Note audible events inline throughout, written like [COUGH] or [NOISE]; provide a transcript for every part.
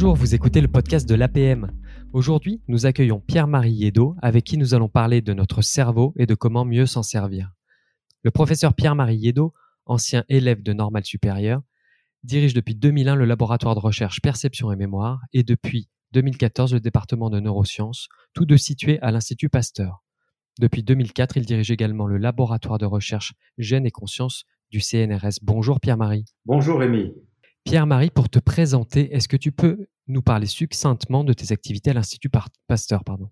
Bonjour, vous écoutez le podcast de l'APM. Aujourd'hui, nous accueillons Pierre-Marie Yedo, avec qui nous allons parler de notre cerveau et de comment mieux s'en servir. Le professeur Pierre-Marie Yedo, ancien élève de Normal Supérieur, dirige depuis 2001 le laboratoire de recherche Perception et Mémoire et depuis 2014 le département de neurosciences, tous deux situés à l'Institut Pasteur. Depuis 2004, il dirige également le laboratoire de recherche Gènes et Conscience du CNRS. Bonjour Pierre-Marie. Bonjour Rémi. Pierre-Marie, pour te présenter, est-ce que tu peux nous parler succinctement de tes activités à l'Institut Pasteur pardon?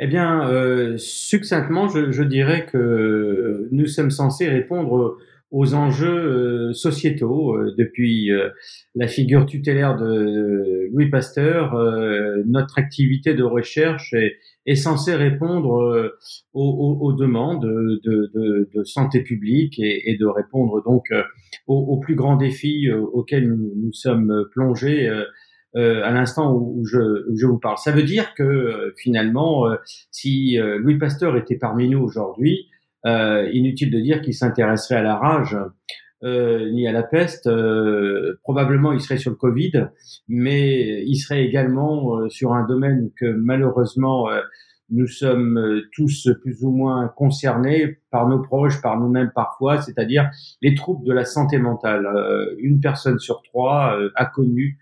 Eh bien, euh, succinctement, je, je, dirais que nous sommes censés répondre aux enjeux euh, sociétaux. Euh, depuis euh, la figure tutélaire de Louis Pasteur, notre activité de recherche est, est censée répondre aux, aux, demandes de, de, de, santé publique et, et, de répondre donc aux, aux, plus grands défis auxquels nous, nous sommes plongés. à l'instant où je, où je, vous parle. Ça veut dire que finalement, si Louis Pasteur était parmi nous aujourd'hui, euh, inutile de dire qu'il s'intéresserait à la rage euh, ni à la peste. Euh, probablement, il serait sur le Covid, mais il serait également euh, sur un domaine que malheureusement euh, nous sommes tous plus ou moins concernés par nos proches, par nous-mêmes parfois, c'est-à-dire les troubles de la santé mentale. une personne sur trois a connu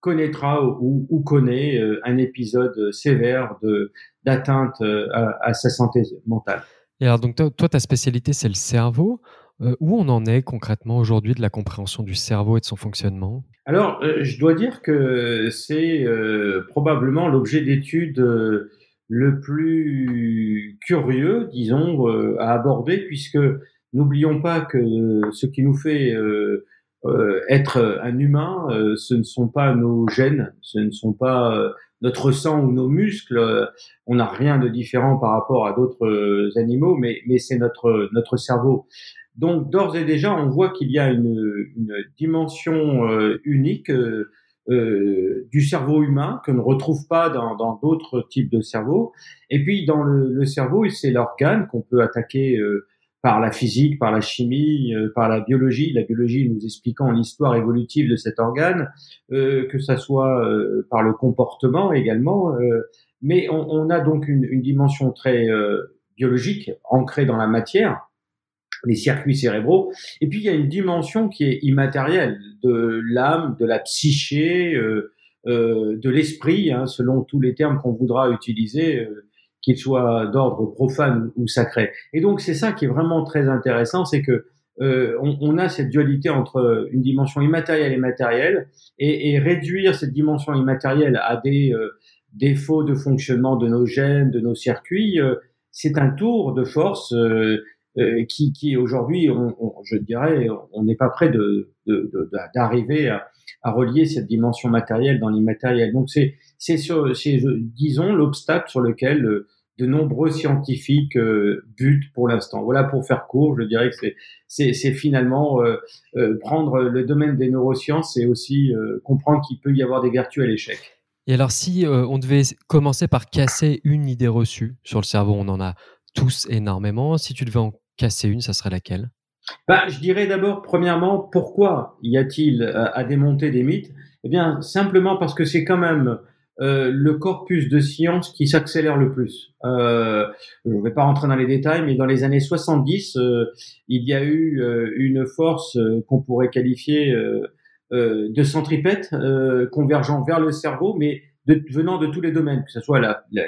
connaîtra ou, ou connaît un épisode sévère de d'atteinte à sa santé mentale. Et alors, donc, toi, ta spécialité, c'est le cerveau. Euh, où on en est concrètement aujourd'hui de la compréhension du cerveau et de son fonctionnement? Alors, euh, je dois dire que c'est euh, probablement l'objet d'étude le plus curieux, disons, à aborder, puisque n'oublions pas que ce qui nous fait être un humain, ce ne sont pas nos gènes, ce ne sont pas notre sang ou nos muscles, euh, on n'a rien de différent par rapport à d'autres euh, animaux, mais, mais c'est notre, notre cerveau. Donc d'ores et déjà, on voit qu'il y a une, une dimension euh, unique euh, du cerveau humain que ne retrouve pas dans d'autres types de cerveaux. Et puis dans le, le cerveau, c'est l'organe qu'on peut attaquer par la physique, par la chimie, euh, par la biologie, la biologie nous expliquant l'histoire évolutive de cet organe, euh, que ça soit euh, par le comportement également. mais on, on, a donc une, une dimension très biologique ancrée dans la matière, les circuits cérébraux. Et puis il y a une dimension qui est immatérielle de l'âme, de la psyché, de l'esprit, hein, selon tous les termes qu'on voudra utiliser qu'il soit d'ordre profane ou sacré. Et donc c'est ça qui est vraiment très intéressant, c'est que euh, on, on, a cette dualité entre une dimension immatérielle et matérielle, et, et réduire cette dimension immatérielle à des euh, défauts de fonctionnement de nos gènes, de nos circuits, euh, c'est un tour de force euh, qui, qui aujourd'hui, je dirais, on n'est pas prêt de, d'arriver à, à, relier cette dimension matérielle dans l'immatériel. Donc c'est, c'est, disons, l'obstacle sur lequel de nombreux scientifiques euh, butent pour l'instant. Voilà pour faire court, je dirais que c'est c'est finalement euh, euh, prendre le domaine des neurosciences et aussi euh, comprendre qu'il peut y avoir des vertus à l'échec. Et alors si on devait commencer par casser une idée reçue sur le cerveau, on en a tous énormément. Si tu devais en casser une, ça serait laquelle? Bah, je dirais d'abord, premièrement, pourquoi y a-t-il à démonter des mythes? Eh bien, simplement parce que c'est quand même euh, le corpus de science qui s'accélère le plus. Euh, je ne vais pas rentrer dans les détails, mais dans les années 70, euh, il y a eu euh, une force qu'on pourrait qualifier de centripète convergeant vers le cerveau, mais de, venant de tous les domaines, que ce soit la, la,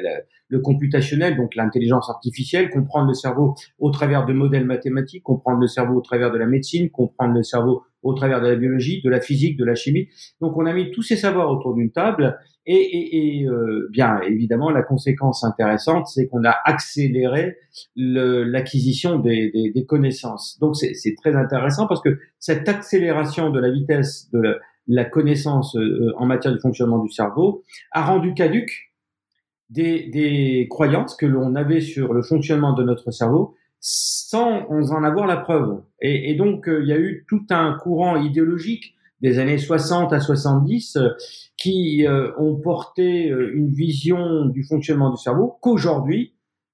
le computationnel, donc l'intelligence artificielle, comprendre le cerveau au travers de modèles mathématiques, comprendre le cerveau au travers de la médecine, comprendre le cerveau au travers de la biologie, de la physique, de la chimie. Donc on a mis tous ces savoirs autour d'une table et, et, et euh, bien évidemment la conséquence intéressante, c'est qu'on a accéléré l'acquisition des, des, des, connaissances. Donc c'est très intéressant parce que cette accélération de la vitesse de la, la connaissance euh, en matière de fonctionnement du cerveau a rendu caduque des, croyances que l'on avait sur le fonctionnement de notre cerveau sans en avoir la preuve. Et, donc, euh, il y a eu tout un courant idéologique des années 60 à 70 euh, qui euh, ont porté une vision du fonctionnement du cerveau qu'aujourd'hui,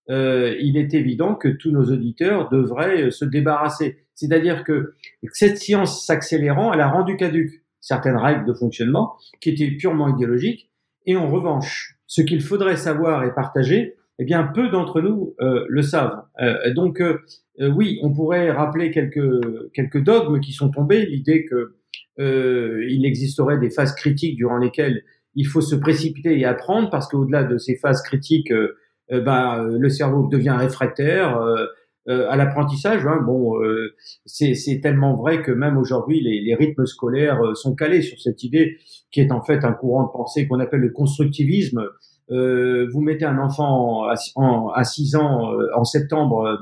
il est évident que tous nos auditeurs devraient se débarrasser. C'est-à-dire que cette science s'accélérant, elle a rendu caduque certaines règles de fonctionnement qui étaient purement idéologiques. Et en revanche, ce qu'il faudrait savoir et partager, eh bien, peu d'entre nous euh, le savent. Euh, donc, euh, oui, on pourrait rappeler quelques quelques dogmes qui sont tombés. L'idée que il existerait des phases critiques durant lesquelles il faut se précipiter et apprendre, parce qu'au-delà de ces phases critiques, ben, le cerveau devient réfractaire. À l'apprentissage. Hein, bon, c'est tellement vrai que même aujourd'hui, les, les, rythmes scolaires sont calés sur cette idée qui est en fait un courant de pensée qu'on appelle le constructivisme, euh, vous mettez un enfant à, à 6 ans euh, en septembre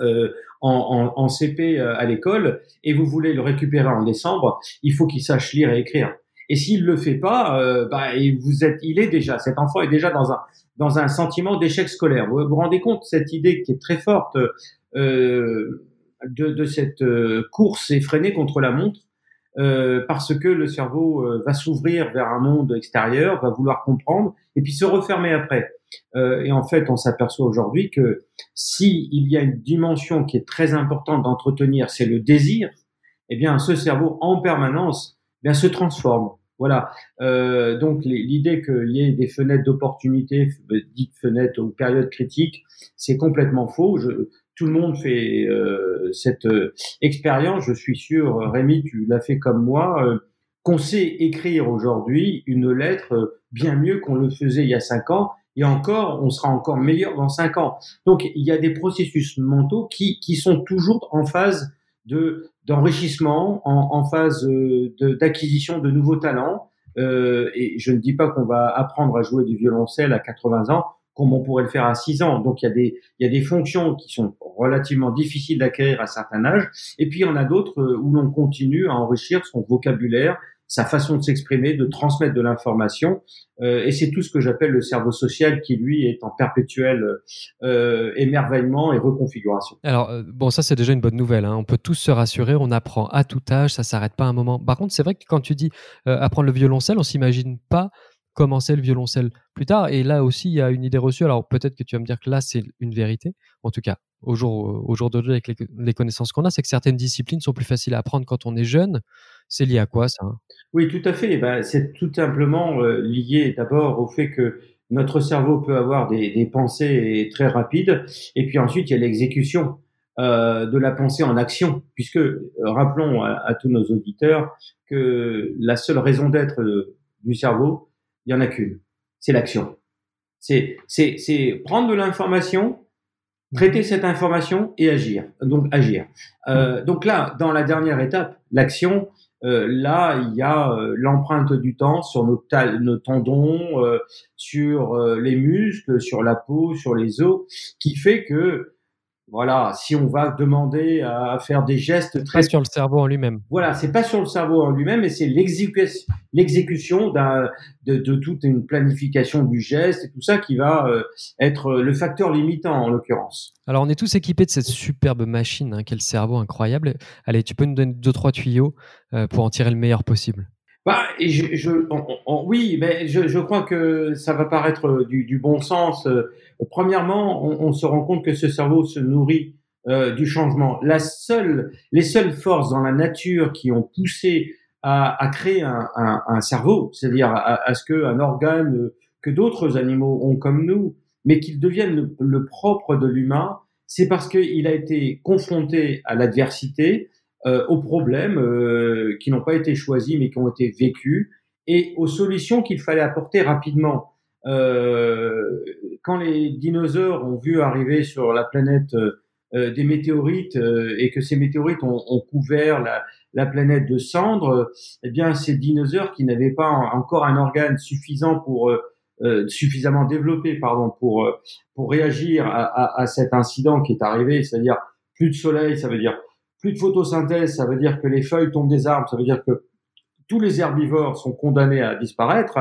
euh, en, en, CP à l'école et vous voulez le récupérer en décembre, il faut qu'il sache lire et écrire. Et s'il le fait pas, bah, vous êtes, il est déjà, cet enfant est déjà dans un dans un sentiment d'échec scolaire. Vous vous rendez compte cette idée qui est très forte euh, de, de, cette course effrénée contre la montre euh, parce que le cerveau euh, va s'ouvrir vers un monde extérieur, va vouloir comprendre, et puis se refermer après. Euh, et en fait, on s'aperçoit aujourd'hui que si il y a une dimension qui est très importante d'entretenir, c'est le désir. Eh bien, ce cerveau en permanence eh bien se transforme. Voilà. Euh, donc l'idée qu'il y ait des fenêtres d'opportunité, dites fenêtres ou périodes critiques, c'est complètement faux. Je, tout le monde fait euh, cette euh, expérience. Je suis sûr, euh, Rémi, tu l'as fait comme moi, qu'on sait écrire aujourd'hui une lettre bien mieux qu'on le faisait il y a cinq ans. Et encore, on sera encore meilleur dans cinq ans. Donc, il y a des processus mentaux qui, qui sont toujours en phase de d'enrichissement, en, en phase d'acquisition de, de, nouveaux talents. Euh, et je ne dis pas qu'on va apprendre à jouer du violoncelle à 80 ans comme on pourrait le faire à 6 ans. Donc il y a des il y a des fonctions qui sont relativement difficiles d'acquérir à certain âge, et puis il y en a d'autres euh, où l'on continue à enrichir son vocabulaire, sa façon de s'exprimer, de transmettre de l'information, euh, et c'est tout ce que j'appelle le cerveau social qui lui est en perpétuel euh, émerveillement et reconfiguration. Alors euh, bon, ça c'est déjà une bonne nouvelle. Hein. On peut tous se rassurer, on apprend à tout âge, ça s'arrête pas un moment. Par contre, c'est vrai que quand tu dis apprendre le violoncelle, on s'imagine pas commencer le violoncelle plus tard. Et là aussi, il y a une idée reçue. Alors peut-être que tu vas me dire que là, c'est une vérité. En tout cas, au jour, au jour d'aujourd'hui, avec les, connaissances qu'on a, c'est que certaines disciplines sont plus faciles à apprendre quand on est jeune. C'est lié à quoi ça? Oui, tout à fait. Ben, c'est tout simplement euh, lié d'abord au fait que notre cerveau peut avoir des, pensées très rapides. Et puis ensuite, il y a l'exécution. Euh, de la pensée en action, puisque euh, rappelons à, tous nos auditeurs que la seule raison d'être du cerveau, il y en a qu'une. C'est l'action. C'est prendre de l'information, traiter cette information et agir. Donc agir. Euh, donc là, dans la dernière étape, l'action, euh, là, il y a euh, l'empreinte du temps sur nos, nos tendons, euh, sur euh, les muscles, sur la peau, sur les os, qui fait que voilà, si on va demander à faire des gestes très... Pas sur le cerveau en lui-même. Voilà, c'est pas sur le cerveau en lui-même, mais c'est l'exécution de, de, toute une planification du geste et tout ça qui va euh, être le facteur limitant en l'occurrence. Alors on est tous équipés de cette superbe machine hein, qu'est le cerveau incroyable. Allez, tu peux nous donner deux, trois tuyaux euh, pour en tirer le meilleur possible bah, je, je oui, mais je, je, crois que ça va paraître du, du bon sens. Euh, premièrement, on, on, se rend compte que ce cerveau se nourrit euh, du changement. La seule, les seules forces dans la nature qui ont poussé à, à créer un, un, un cerveau, c'est-à-dire à, à, ce qu'un organe que d'autres animaux ont comme nous, mais qu'il devienne le propre de l'humain, c'est parce qu'il a été confronté à l'adversité, euh, aux problèmes euh, qui n'ont pas été choisis mais qui ont été vécus et aux solutions qu'il fallait apporter rapidement. Euh, quand les dinosaures ont vu arriver sur la planète euh, des météorites euh, et que ces météorites ont, ont couvert la, la, planète de cendres, eh bien ces dinosaures qui n'avaient pas encore un organe suffisant pour suffisamment développé pardon pour pour réagir à, à, à cet incident qui est arrivé, c'est-à-dire plus de soleil, ça veut dire plus de photosynthèse, ça veut dire que les feuilles tombent des arbres, ça veut dire que tous les herbivores sont condamnés à disparaître.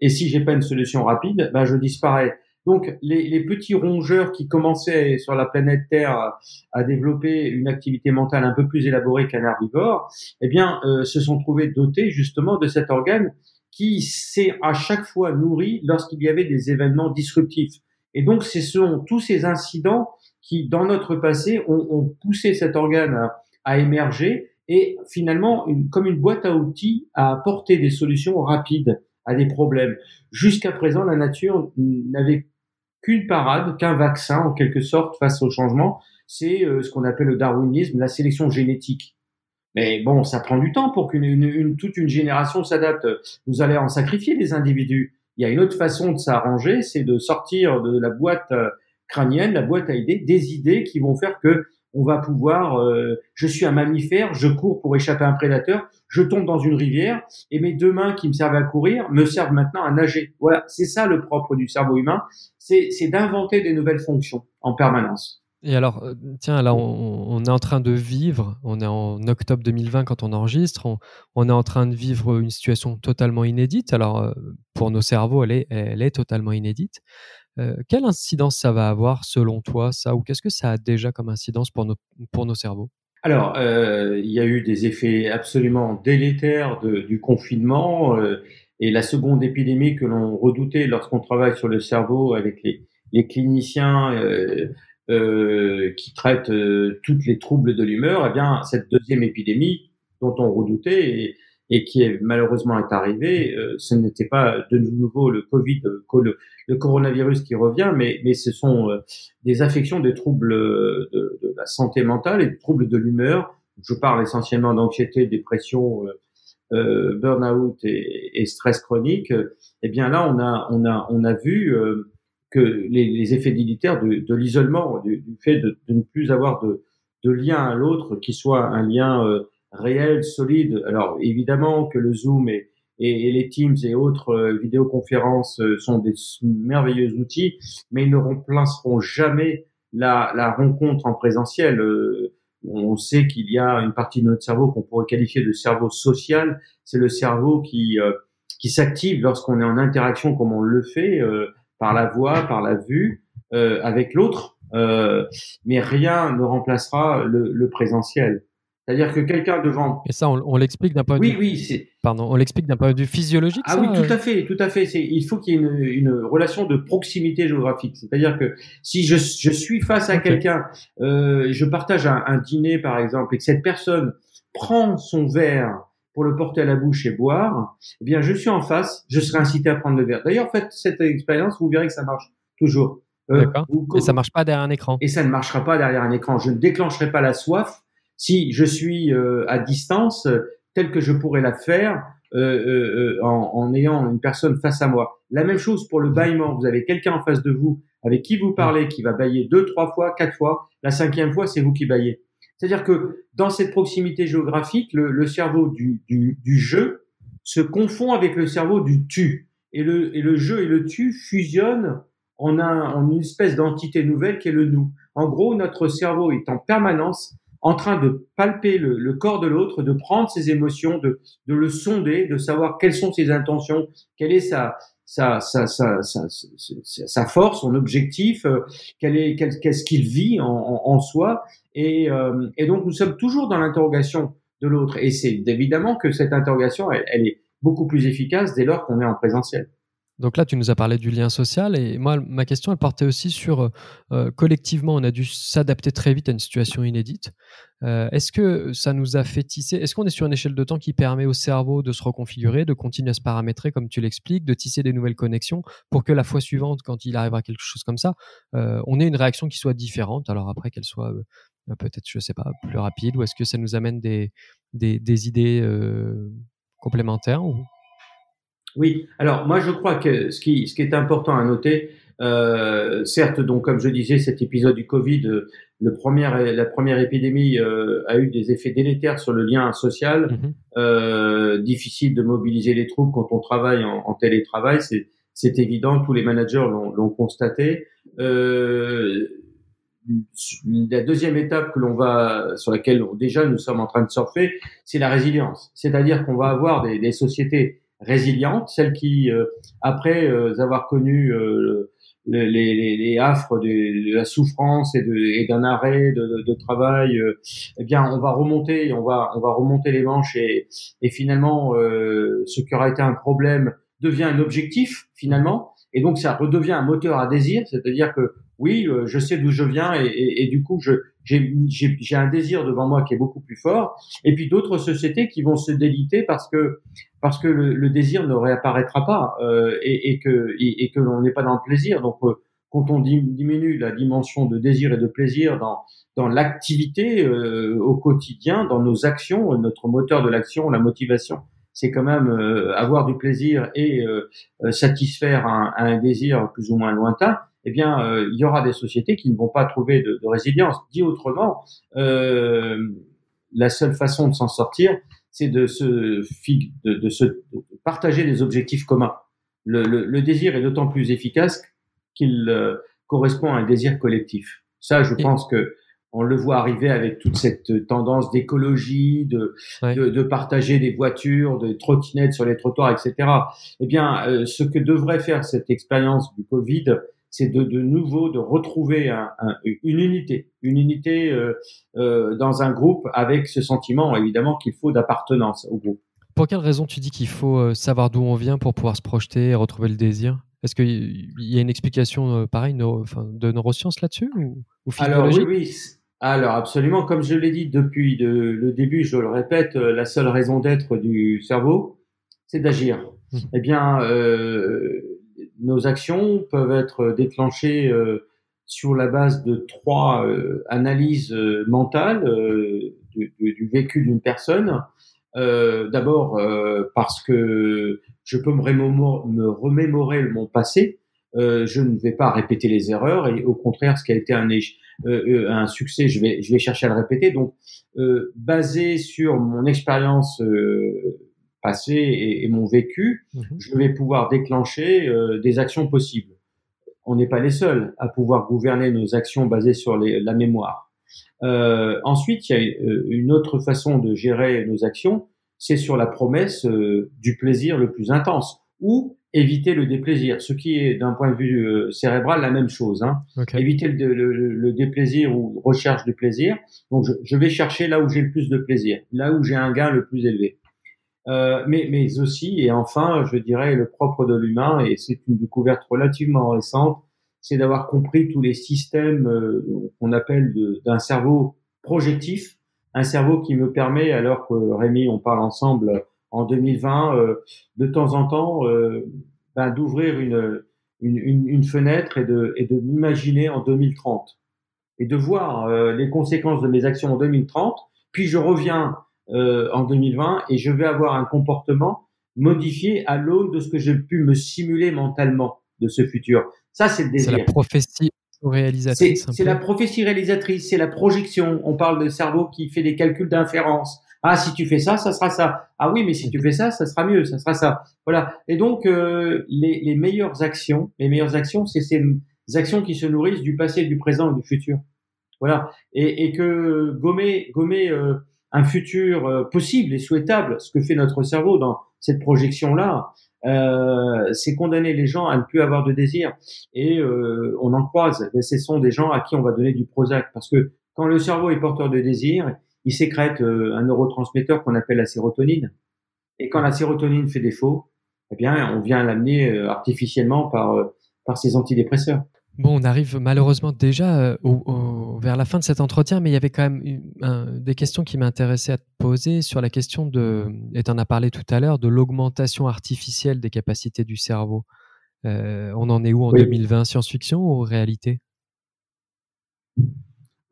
Et si j'ai pas une solution rapide, ben je disparais. Donc les, les, petits rongeurs qui commençaient sur la planète Terre à, développer une activité mentale un peu plus élaborée qu'un herbivore, eh bien, euh, se sont trouvés dotés justement de cet organe qui s'est à chaque fois nourri lorsqu'il y avait des événements disruptifs. Et donc, ce sont tous ces incidents qui, dans notre passé, ont, ont poussé cet organe à, à, émerger et finalement comme une boîte à outils à apporter des solutions rapides à des problèmes. Jusqu'à présent, la nature n'avait qu'une parade, qu'un vaccin en quelque sorte face au changement, c'est euh, ce qu'on appelle le darwinisme, la sélection génétique. Mais bon, ça prend du temps pour qu'une une, toute une génération s'adapte. Vous allez en sacrifier des individus. Il y a une autre façon de s'arranger, c'est de sortir de la boîte euh, la boîte à idées, des idées qui vont faire que on va pouvoir, euh, je suis un mammifère, je cours pour échapper à un prédateur, je tombe dans une rivière et mes deux mains qui me servent à courir me servent maintenant à nager. Voilà, c'est ça le propre du cerveau humain, c'est d'inventer des nouvelles fonctions en permanence. Et alors, euh, tiens, là, on, est en train de vivre, on est en octobre 2020 quand on enregistre, on, est en train de vivre une situation totalement inédite. Alors, euh, pour nos cerveaux, elle est totalement inédite. Euh, quelle incidence ça va avoir selon toi, ça, ou qu'est-ce que ça a déjà comme incidence pour nos, pour nos cerveaux? Alors, il y a eu des effets absolument délétères du confinement et la seconde épidémie que l'on redoutait lorsqu'on travaille sur le cerveau avec les, les cliniciens euh, qui traite euh, toutes les troubles de l'humeur, eh bien cette deuxième épidémie dont on redoutait et qui est malheureusement est arrivée, euh, ce n'était pas de nouveau le Covid, le, le, coronavirus qui revient, mais, mais ce sont des affections, des troubles de, de, la santé mentale et des troubles de l'humeur. Je parle essentiellement d'anxiété, dépression, euh, burn-out et, et, stress chronique. Eh bien là, on a, on a, on a vu que les, les effets délétères de, de l'isolement, du, fait de, de, ne plus avoir de, de lien à l'autre qui soit un lien euh, réel, solide. Alors évidemment que le Zoom et, et, les Teams et autres euh, vidéoconférences euh, sont des merveilleux outils, mais ils ne remplaceront jamais la, la rencontre en présentiel. on sait qu'il y a une partie de notre cerveau qu'on pourrait qualifier de cerveau social. C'est le cerveau qui, qui s'active lorsqu'on est en interaction comme on le fait par la voix, par la vue, euh, avec l'autre, euh, mais rien ne remplacera le, le présentiel. C'est-à-dire que quelqu'un devant. Et ça, on, l'explique d'un point de vue. Oui, oui, c'est. Pardon, on l'explique d'un point de vue physiologique. Ah oui, tout à fait, tout à fait. Il faut qu'il y ait une, une relation de proximité géographique. C'est-à-dire que si je, je suis face à quelqu'un, euh, je partage un, un, dîner par exemple, et que cette personne prend son verre pour le porter à la bouche et boire, eh bien, je suis en face, je serai incité à prendre le verre. D'ailleurs, faites cette expérience, vous verrez que ça marche toujours. Euh, et ça marche pas derrière un écran. Et ça ne marchera pas derrière un écran. Je ne déclencherai pas la soif si je suis euh, à distance, euh, tel que je pourrais la faire euh, en, en, ayant une personne face à moi. La même chose pour le bâillement. Vous avez quelqu'un en face de vous avec qui vous parlez, qui va bailler deux, trois fois, quatre fois. La cinquième fois, c'est vous qui baillez. C'est-à-dire que dans cette proximité géographique, le, cerveau du, du, du, jeu se confond avec le cerveau du tu. Et le, et le jeu et le tu fusionnent en, un, en une espèce d'entité nouvelle qui est le nous. En gros, notre cerveau est en permanence en train de palper le, le corps de l'autre, de prendre ses émotions, de, de le sonder, de savoir quelles sont ses intentions, quelle est sa, sa, sa, sa, force, son objectif, euh, quel est, qu'est-ce qu'il vit en, en, soi. Et, euh, et, donc, nous sommes toujours dans l'interrogation de l'autre. Et c'est évidemment que cette interrogation, elle, elle est beaucoup plus efficace dès lors qu'on est en présentiel. Donc là, tu nous as parlé du lien social et moi, ma question, elle portait aussi sur euh, collectivement, on a dû s'adapter très vite à une situation inédite. Euh, est-ce que ça nous a fait tisser Est-ce qu'on est sur une échelle de temps qui permet au cerveau de se reconfigurer, de continuer à se paramétrer comme tu l'expliques, de tisser des nouvelles connexions pour que la fois suivante, quand il arrivera quelque chose comme ça, euh, on ait une réaction qui soit différente? Alors après, qu'elle soit euh, peut-être, je sais pas, plus rapide, ou est-ce que ça nous amène des, idées complémentaires. Oui, alors moi je crois que ce qui, ce qui est important à noter, euh, certes, donc comme je disais, cet épisode du Covid, euh, le premier, la première épidémie euh, a eu des effets délétères sur le lien social. Mhm. Euh, difficile de mobiliser les troupes quand on travaille en, en télétravail, c'est, c'est évident. Tous les managers l'ont, l'ont constaté. Euh, la deuxième étape que l'on va, sur laquelle déjà nous sommes en train de surfer, c'est la résilience. C'est-à-dire qu'on va avoir des, des sociétés résilientes, celles qui, euh, après euh, avoir connu euh, les, les, les, affres de, de, la souffrance et, de, d'un arrêt de, de, travail, eh bien, on va remonter, on va, on va remonter les manches et, et finalement, ce qui aura été un problème devient un objectif finalement, et donc ça redevient un moteur à désir, c'est-à-dire que oui, euh, je sais d'où je viens et, et, et, du coup, j'ai un désir devant moi qui est beaucoup plus fort. Et puis d'autres sociétés qui vont se déliter parce que parce que le, le désir ne réapparaîtra pas euh, et, et, que et, que l'on n'est pas dans le plaisir. Donc euh, quand on diminue la dimension de désir et de plaisir dans dans l'activité euh, au quotidien, dans nos actions, notre moteur de l'action, la motivation, c'est quand même euh, avoir du plaisir et euh, satisfaire un, un, désir plus ou moins lointain. Eh bien, il y aura des sociétés qui ne vont pas trouver de, de résilience. Dit autrement, la seule façon de s'en sortir, c'est de se, de, de se de partager des objectifs communs. Le, le, le désir est d'autant plus efficace qu'il correspond à un désir collectif. Ça, je pense que on le voit arriver avec toute cette tendance d'écologie, de, de, partager des voitures, des trottinettes sur les trottoirs, etc. Eh bien, euh, ce que devrait faire cette expérience du Covid, c'est de, de nouveau de retrouver un, une unité, une unité euh, euh, dans un groupe avec ce sentiment évidemment qu'il faut d'appartenance au groupe. Pour quelle raison tu dis qu'il faut savoir d'où on vient pour pouvoir se projeter et retrouver le désir? Est-ce qu'il y a une explication pareille de neurosciences là-dessus ou, Alors oui, oui. Alors absolument, comme je l'ai dit depuis le début, je le répète, euh, la seule raison d'être du cerveau, c'est d'agir. Mmh. Eh bien, euh, nos actions peuvent être déclenchées euh, sur la base de trois euh, analyses mentales du, du, vécu d'une personne. D'abord parce que je peux me, me remémorer mon passé, je ne vais pas répéter les erreurs et au contraire, ce qui a été un échec euh, euh, un succès, je vais, je vais chercher à le répéter. Donc, euh, basé sur mon expérience euh, passée et, et, mon vécu, mhm. je vais pouvoir déclencher des actions possibles. On n'est pas les seuls à pouvoir gouverner nos actions basées sur les, la mémoire. Euh, ensuite, il y a une autre façon de gérer nos actions, c'est sur la promesse du plaisir le plus intense, ou éviter le déplaisir, ce qui est d'un point de vue euh, cérébral la même chose. Hein. Éviter le, le, déplaisir ou recherche du plaisir. Donc je, je vais chercher là où j'ai le plus de plaisir, là où j'ai un gain le plus élevé. Euh, mais, mais aussi, et enfin, je dirais le propre de l'humain, et c'est une découverte relativement récente, c'est d'avoir compris tous les systèmes euh, qu'on appelle d'un cerveau projectif, un cerveau qui me permet, alors que Rémi, on parle ensemble en 2020, euh, de temps en temps, euh, ben, d'ouvrir une, une, une, fenêtre et de, et de m'imaginer en 2030 et de voir euh, les conséquences de mes actions en 2030. Puis je reviens en 2020 et je vais avoir un comportement modifié à l'aune de ce que j'ai pu me simuler mentalement de ce futur. Ça, c'est le désir. C'est la prophétie réalisatrice. C'est la prophétie réalisatrice, c'est la projection. On parle de cerveau qui fait des calculs d'inférence. Ah, si tu fais ça, ça sera ça. Ah oui, mais si tu fais ça, ça sera mieux, ça sera ça. Voilà. Et donc, euh, les, les, meilleures actions, les meilleures actions, c'est ces actions qui se nourrissent du passé, du présent et du futur. Voilà. Et, et que gommer, gommer euh, un futur euh, possible et souhaitable, ce que fait notre cerveau dans cette projection-là, euh, c'est condamner les gens à ne plus avoir de désir. Et on en croise. Ce sont des gens à qui on va donner du Prozac. Parce que quand le cerveau est porteur de désir, il sécrète euh, un neurotransmetteur qu'on appelle la sérotonine. Et quand la sérotonine fait défaut, eh bien, on vient l'amener euh, artificiellement par, euh, par ces antidépresseurs. Bon, on arrive malheureusement déjà vers la fin de cet entretien, mais il y avait quand même des questions qui m'intéressaient à te poser sur la question de, et tu en as parlé tout à l'heure, de l'augmentation artificielle des capacités du cerveau. on en est où en 2020 Science-fiction ou réalité?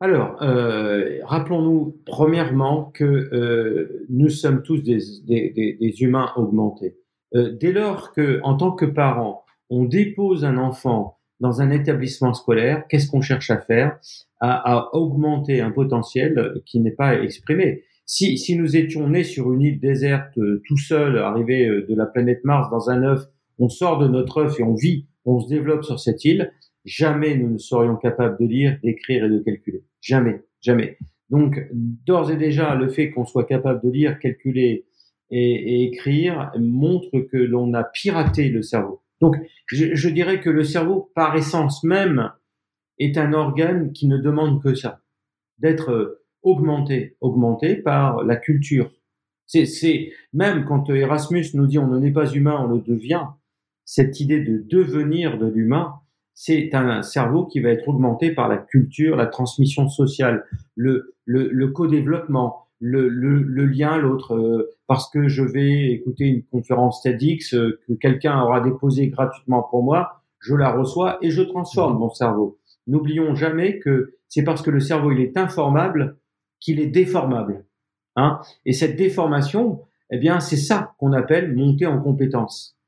Alors, euh, rappelons-nous premièrement que euh, nous sommes tous des, humains augmentés. Euh, dès lors que, en tant que parent, on dépose un enfant dans un établissement scolaire, qu'est-ce qu'on cherche à faire? À, à, augmenter un potentiel qui n'est pas exprimé. Si, si nous étions nés sur une île déserte, tout seul, arrivé euh, de la planète Mars dans un œuf, on sort de notre œuf et on vit, on se développe sur cette île, jamais nous ne serions capables de lire, d'écrire et de calculer. Jamais, jamais. Donc, d'ores et déjà, le fait qu'on soit capable de lire, calculer et, écrire montre que l'on a piraté le cerveau. Donc, je, dirais que le cerveau, par essence même, est un organe qui ne demande que ça, d'être augmenté, augmenté par la culture. C'est même quand Erasmus nous dit on ne n'est pas humain, on le devient. Cette idée de devenir de l'humain, c'est un cerveau qui va être augmenté par la culture, la transmission sociale, le, le, le co-développement, le, le, le, lien à l'autre, euh, parce que je vais écouter une conférence TEDx euh, que quelqu'un aura déposée gratuitement pour moi, je la reçois et je transforme mon cerveau. N'oublions jamais que c'est parce que le cerveau il est informable qu'il est déformable. Hein et cette déformation, eh bien, c'est ça qu'on appelle monter en compétence.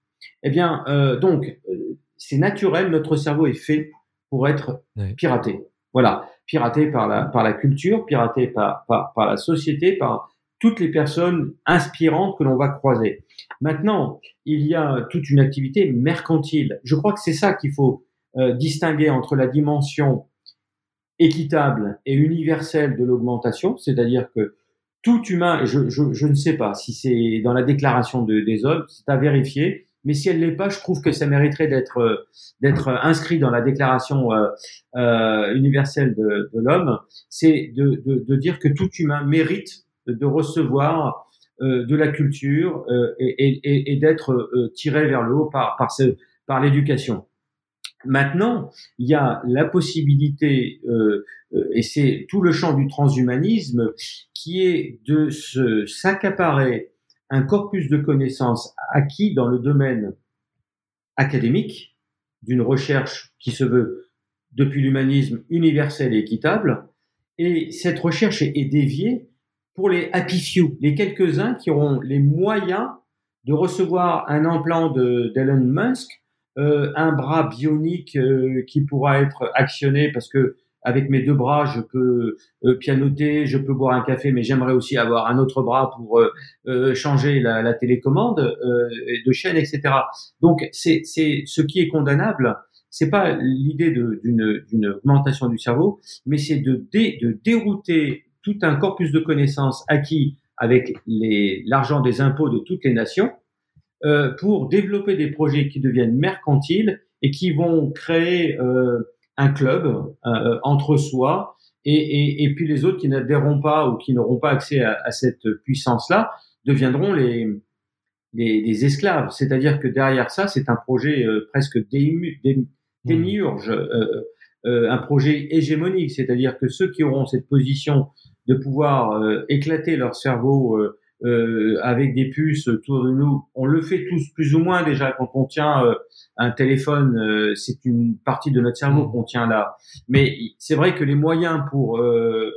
Eh bien, euh, donc, c'est naturel, notre cerveau est fait pour être piraté. Voilà, piraté par la, par la culture, piraté par, par, par la société, par toutes les personnes inspirantes que l'on va croiser. Maintenant, il y a toute une activité mercantile. Je crois que c'est ça qu'il faut euh, distinguer entre la dimension équitable et universelle de l'augmentation, c'est-à-dire que tout humain, je, je, je, ne sais pas si c'est dans la déclaration de, des hommes, c'est à vérifier, mais si elle l'est pas, je trouve que ça mériterait d'être euh, d'être inscrit dans la Déclaration euh, euh, universelle de, de l'homme. C'est de, de, de, dire que tout humain mérite de recevoir euh, de la culture euh, et, et, et d'être tiré vers le haut par par, ce, par l'éducation. Maintenant, il y a la possibilité, et c'est tout le champ du transhumanisme, qui est de se s'accaparer un corpus de connaissances acquis dans le domaine académique d'une recherche qui se veut depuis l'humanisme universel et équitable. Et cette recherche est, déviée pour les happy few, les quelques-uns qui auront les moyens de recevoir un implant d'Elon Musk, euh, un bras bionique euh, qui pourra être actionné parce que avec mes deux bras, je peux euh, pianoter, je peux boire un café, mais j'aimerais aussi avoir un autre bras pour euh, euh, changer la, la télécommande de chaîne, etc. Donc, c'est ce qui est condamnable. C'est pas l'idée d'une augmentation du cerveau, mais c'est de, de dérouter tout un corpus de connaissances acquis avec l'argent des impôts de toutes les nations pour développer des projets qui deviennent mercantiles et qui vont créer euh, un club euh, entre soi et, et, et, puis les autres qui n'adhéreront pas ou qui n'auront pas accès à, à cette puissance-là deviendront les, les, les esclaves. C'est-à-dire que derrière ça, c'est un projet euh, presque dému, mmh. démiurge, euh, euh, un projet hégémonique. C'est-à-dire que ceux qui auront cette position de pouvoir éclater leur cerveau euh, avec des puces autour de nous. On le fait tous plus ou moins déjà quand on tient euh, un téléphone, euh, c'est une partie de notre cerveau qu'on tient là. Mais c'est vrai que les moyens pour euh,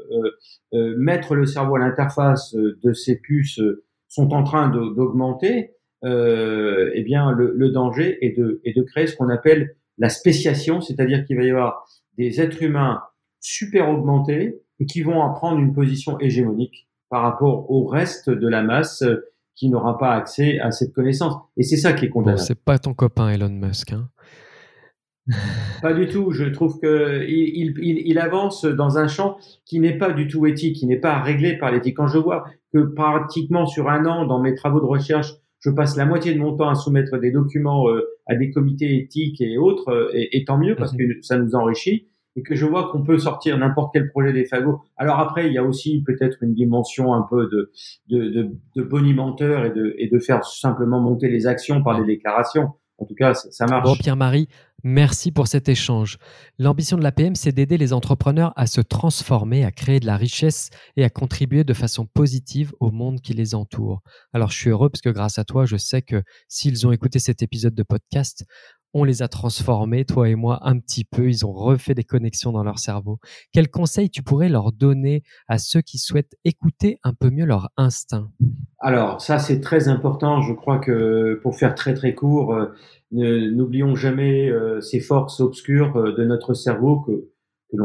mettre le cerveau à l'interface de ces puces sont en train d'augmenter. eh bien, le, danger est de, est de créer ce qu'on appelle la spéciation, c'est-à-dire qu'il va y avoir des êtres humains super augmentés et qui vont en prendre une position hégémonique par rapport au reste de la masse euh, qui n'aura pas accès à cette connaissance. Et c'est ça qui est condamnable. c'est pas ton copain Elon Musk. Hein [LAUGHS] pas du tout. Je trouve que il, il, il, avance dans un champ qui n'est pas du tout éthique, qui n'est pas réglé par l'éthique. Quand je vois que pratiquement sur un an, dans mes travaux de recherche, je passe la moitié de mon temps à soumettre des documents euh, à des comités éthiques et autres, euh, et, et tant mieux parce mhm. que ça nous enrichit et que je vois qu'on peut sortir n'importe quel projet des fagots. Alors après, il y a aussi peut-être une dimension un peu de, de, bonimenteur et de, et de faire simplement monter les actions par des déclarations. En tout cas, ça, marche. Bon, Pierre-Marie, merci pour cet échange. L'ambition de l'APM, c'est d'aider les entrepreneurs à se transformer, à créer de la richesse et à contribuer de façon positive au monde qui les entoure. Alors, je suis heureux parce que grâce à toi, je sais que s'ils ont écouté cet épisode de podcast, on les a transformés, toi et moi, un petit peu. Ils ont refait des connexions dans leur cerveau. Quels conseils tu pourrais leur donner à ceux qui souhaitent écouter un peu mieux leur instinct? Alors, ça, c'est très important. Je crois que pour faire très très court, euh, n'oublions jamais euh, ces forces obscures euh, de notre cerveau que, que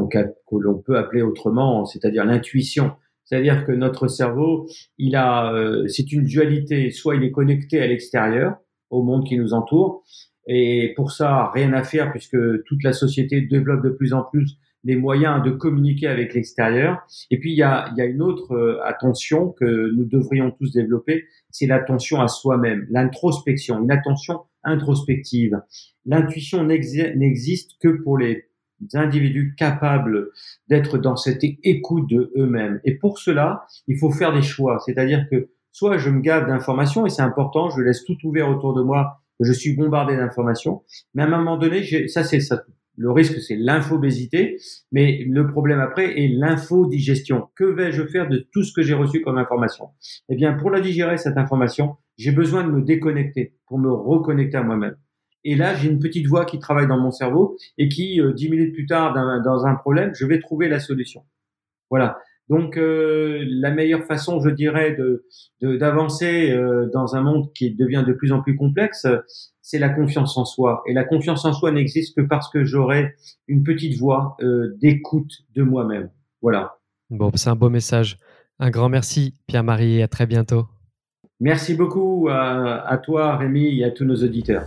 l'on peut appeler autrement, c'est-à-dire l'intuition. C'est-à-dire que notre cerveau, il a, c'est une dualité. Soit il est connecté à l'extérieur, au monde qui nous entoure, et pour ça, rien à faire puisque toute la société développe de plus en plus les moyens de communiquer avec l'extérieur. Et puis, il y a, y a une autre euh, attention que nous devrions tous développer, c'est l'attention à soi-même, l'introspection, une attention introspective. L'intuition n'existe que pour les individus capables d'être dans cette écoute de eux-mêmes. Et pour cela, il faut faire des choix. C'est-à-dire que soit je me gave d'informations et c'est important, je laisse tout ouvert autour de moi je suis bombardé d'informations. Mais à un moment donné, ça c'est ça, le risque, c'est l'infobésité, mais le problème après est l'infodigestion. Que vais-je faire de tout ce que j'ai reçu comme information? Eh bien, pour la digérer, cette information, j'ai besoin de me déconnecter pour me reconnecter à moi-même. Et là, j'ai une petite voix qui travaille dans mon cerveau et qui, euh, dix minutes plus tard, dans un problème, je vais trouver la solution. Voilà. Donc, euh, la meilleure façon, je dirais, de d'avancer euh, dans un monde qui devient de plus en plus complexe, c'est la confiance en soi. Et la confiance en soi n'existe que parce que j'aurai une petite voix euh, d'écoute de moi-même. Voilà. Bon, c'est un beau message. Un grand merci, Pierre-Marie, et à très bientôt. Merci beaucoup à, à toi, Rémi, et à tous nos auditeurs.